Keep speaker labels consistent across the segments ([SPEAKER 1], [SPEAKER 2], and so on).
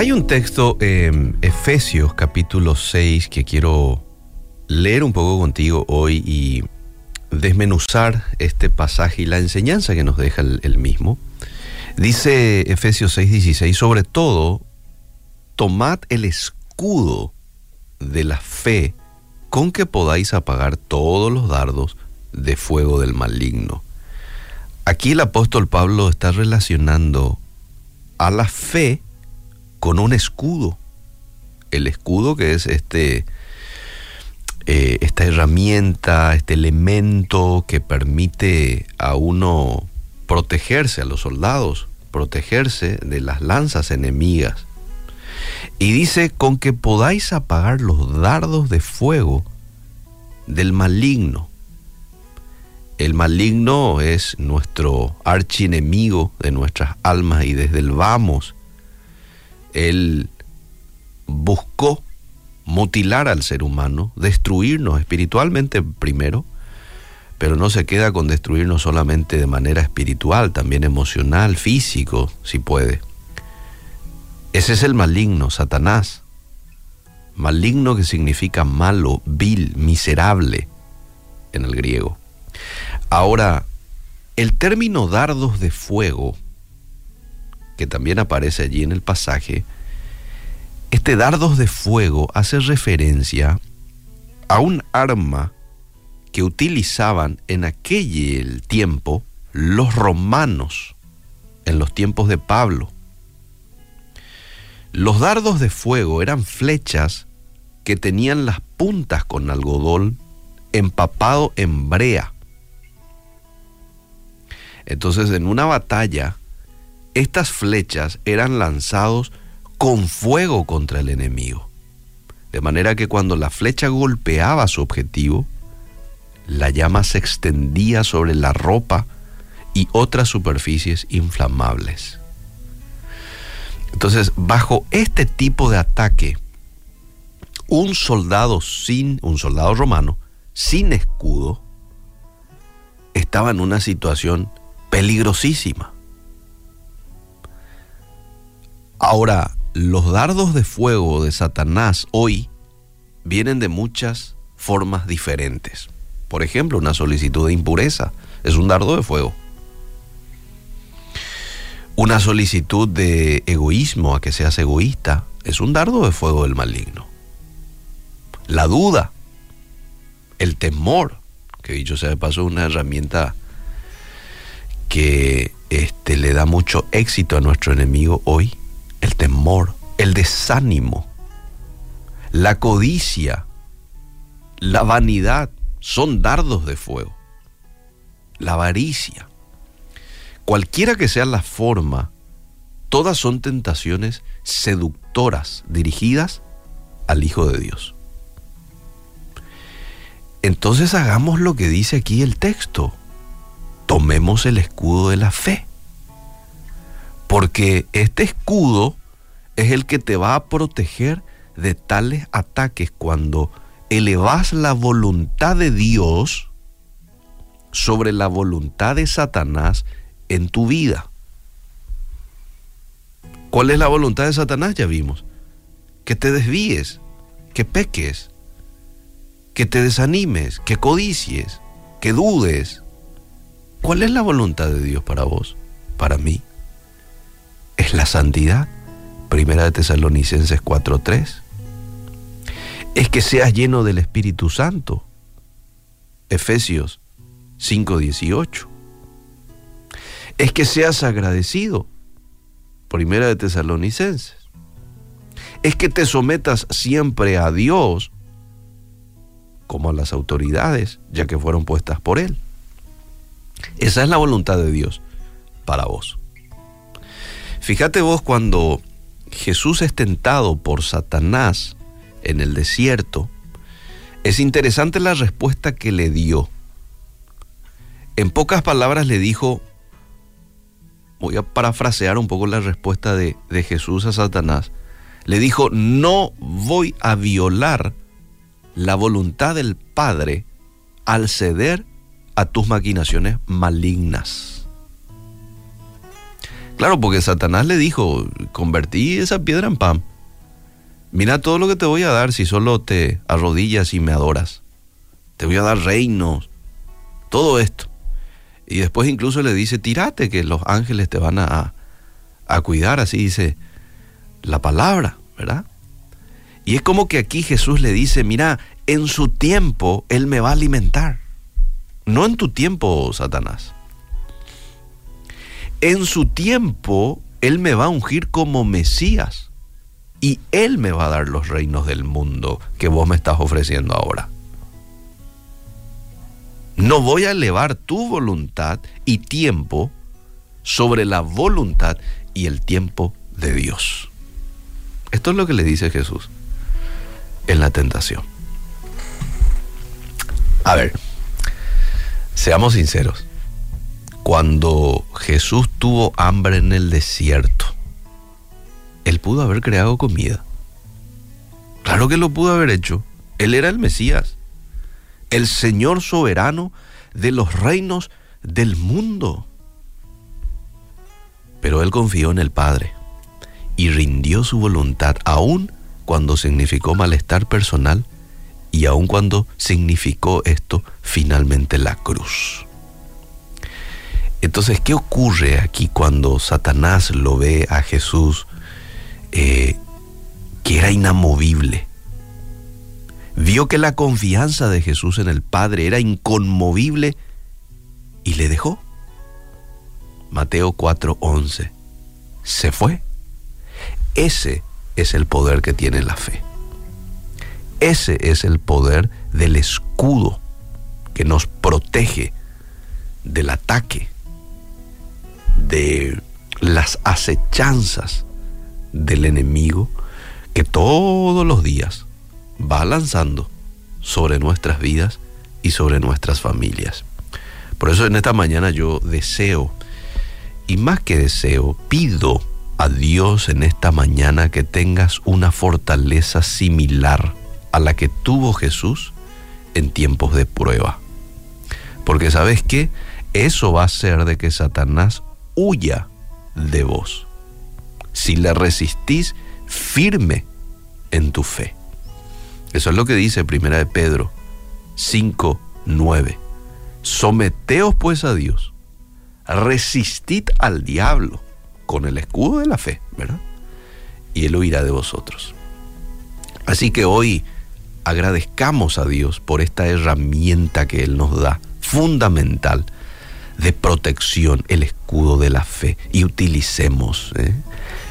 [SPEAKER 1] Hay un texto en Efesios capítulo 6 que quiero leer un poco contigo hoy y desmenuzar este pasaje y la enseñanza que nos deja el, mismo. Dice Efesios 6:16, sobre todo, tomad el escudo de la fe con que podáis apagar todos los dardos de fuego del maligno. Aquí el apóstol Pablo está relacionando a la fe con un escudo. El escudo que es este, eh, esta herramienta, este elemento que permite a uno protegerse, a los soldados, protegerse de las lanzas enemigas. Y dice, con que podáis apagar los dardos de fuego del maligno. El maligno es nuestro archienemigo de nuestras almas y desde el vamos, él buscó mutilar al ser humano, destruirnos espiritualmente primero, pero no se queda con destruirnos solamente de manera espiritual, también emocional, físico, si puede. Ese es el maligno, Satanás. Maligno que significa malo, vil, miserable en el griego. Ahora, el término dardos de fuego, que también aparece allí en el pasaje, este dardos de fuego hace referencia a un arma que utilizaban en aquel tiempo los romanos, en los tiempos de Pablo. Los dardos de fuego eran flechas que tenían las puntas con algodón empapado en brea. Entonces en una batalla, estas flechas eran lanzados con fuego contra el enemigo. De manera que cuando la flecha golpeaba su objetivo, la llama se extendía sobre la ropa y otras superficies inflamables. Entonces, bajo este tipo de ataque, un soldado sin, un soldado romano, sin escudo, estaba en una situación peligrosísima. Ahora, los dardos de fuego de Satanás hoy vienen de muchas formas diferentes. Por ejemplo, una solicitud de impureza es un dardo de fuego una solicitud de egoísmo a que seas egoísta es un dardo de fuego del maligno. La duda, el temor, que dicho sea de paso, es una herramienta que este, le da mucho éxito a nuestro enemigo hoy. El temor, el desánimo, la codicia, la vanidad son dardos de fuego. La avaricia. Cualquiera que sea la forma, todas son tentaciones seductoras dirigidas al Hijo de Dios. Entonces hagamos lo que dice aquí el texto. Tomemos el escudo de la fe. Porque este escudo es el que te va a proteger de tales ataques cuando elevas la voluntad de Dios sobre la voluntad de Satanás en tu vida. ¿Cuál es la voluntad de Satanás? Ya vimos. Que te desvíes, que peques, que te desanimes, que codicies, que dudes. ¿Cuál es la voluntad de Dios para vos, para mí? Es la santidad. Primera de Tesalonicenses 4:3. Es que seas lleno del Espíritu Santo. Efesios 5:18 es que seas agradecido. Primera de Tesalonicenses. Es que te sometas siempre a Dios como a las autoridades, ya que fueron puestas por Él. Esa es la voluntad de Dios para vos. Fíjate vos cuando Jesús es tentado por Satanás en el desierto, es interesante la respuesta que le dio. En pocas palabras le dijo, voy a parafrasear un poco la respuesta de, Jesús a Satanás, le dijo, no voy a violar la voluntad del Padre al ceder a tus maquinaciones malignas. Claro, porque Satanás le dijo, convertí esa piedra en pan. Mira todo lo que te voy a dar si solo te arrodillas y me adoras. Te voy a dar reinos, todo esto. Y después incluso le dice, tírate que los ángeles te van a, a cuidar, así dice la palabra, ¿verdad? Y es como que aquí Jesús le dice, mira, en su tiempo Él me va a alimentar. No en tu tiempo, Satanás. En su tiempo Él me va a ungir como Mesías. Y Él me va a dar los reinos del mundo que vos me estás ofreciendo ahora. No voy a elevar tu voluntad y tiempo sobre la voluntad y el tiempo de Dios. Esto es lo que le dice Jesús en la tentación. A ver, seamos sinceros. Cuando Jesús tuvo hambre en el desierto, Él pudo haber creado comida. Claro que lo pudo haber hecho. Él era el Mesías el Señor soberano de los reinos del mundo. Pero él confió en el Padre y rindió su voluntad aún cuando significó malestar personal y aun cuando significó esto finalmente la cruz. Entonces, ¿qué ocurre aquí cuando Satanás lo ve a Jesús eh, que era inamovible? vio que la confianza de Jesús en el Padre era inconmovible y le dejó. Mateo 4:11. Se fue. Ese es el poder que tiene la fe. Ese es el poder del escudo que nos protege del ataque, de las acechanzas del enemigo que todos los días va lanzando sobre nuestras vidas y sobre nuestras familias. Por eso en esta mañana yo deseo, y más que deseo, pido a Dios en esta mañana que tengas una fortaleza similar a la que tuvo Jesús en tiempos de prueba. Porque sabes qué? Eso va a hacer de que Satanás huya de vos. Si le resistís firme en tu fe. Eso es lo que dice Primera de Pedro 5, 9. Someteos pues a Dios, resistid al diablo con el escudo de la fe, ¿verdad? Y Él huirá de vosotros. Así que hoy agradezcamos a Dios por esta herramienta que Él nos da, fundamental, de protección, el escudo de la fe, y utilicemos. ¿eh?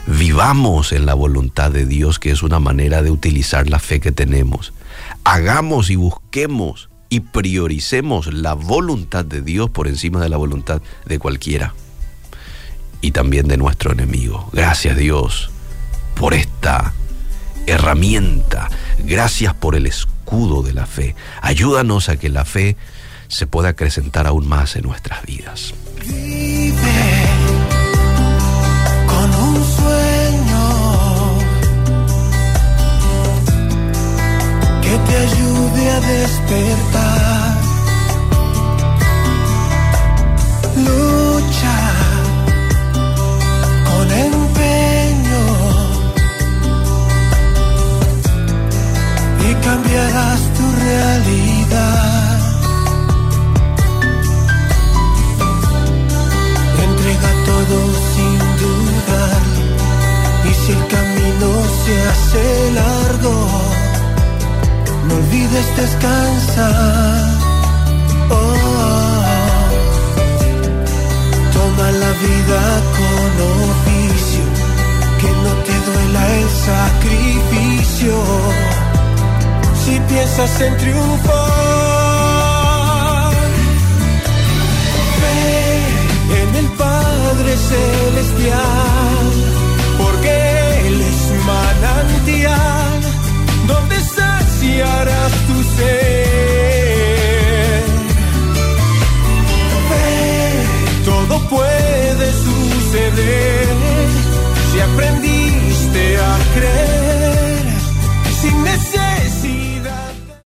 [SPEAKER 1] Vivamos en la voluntad de Dios, que es una manera de utilizar la fe que tenemos. Hagamos y busquemos y prioricemos la voluntad de Dios por encima de la voluntad de cualquiera. Y también de nuestro enemigo. Gracias Dios por esta herramienta. Gracias por el escudo de la fe. Ayúdanos a que la fe se pueda acrecentar aún más en nuestras vidas.
[SPEAKER 2] ayude a despertar. descansa. Oh, oh. Toma la vida con oficio, que no te duela el sacrificio. Si piensas en triunfar, fe en el Padre Celestial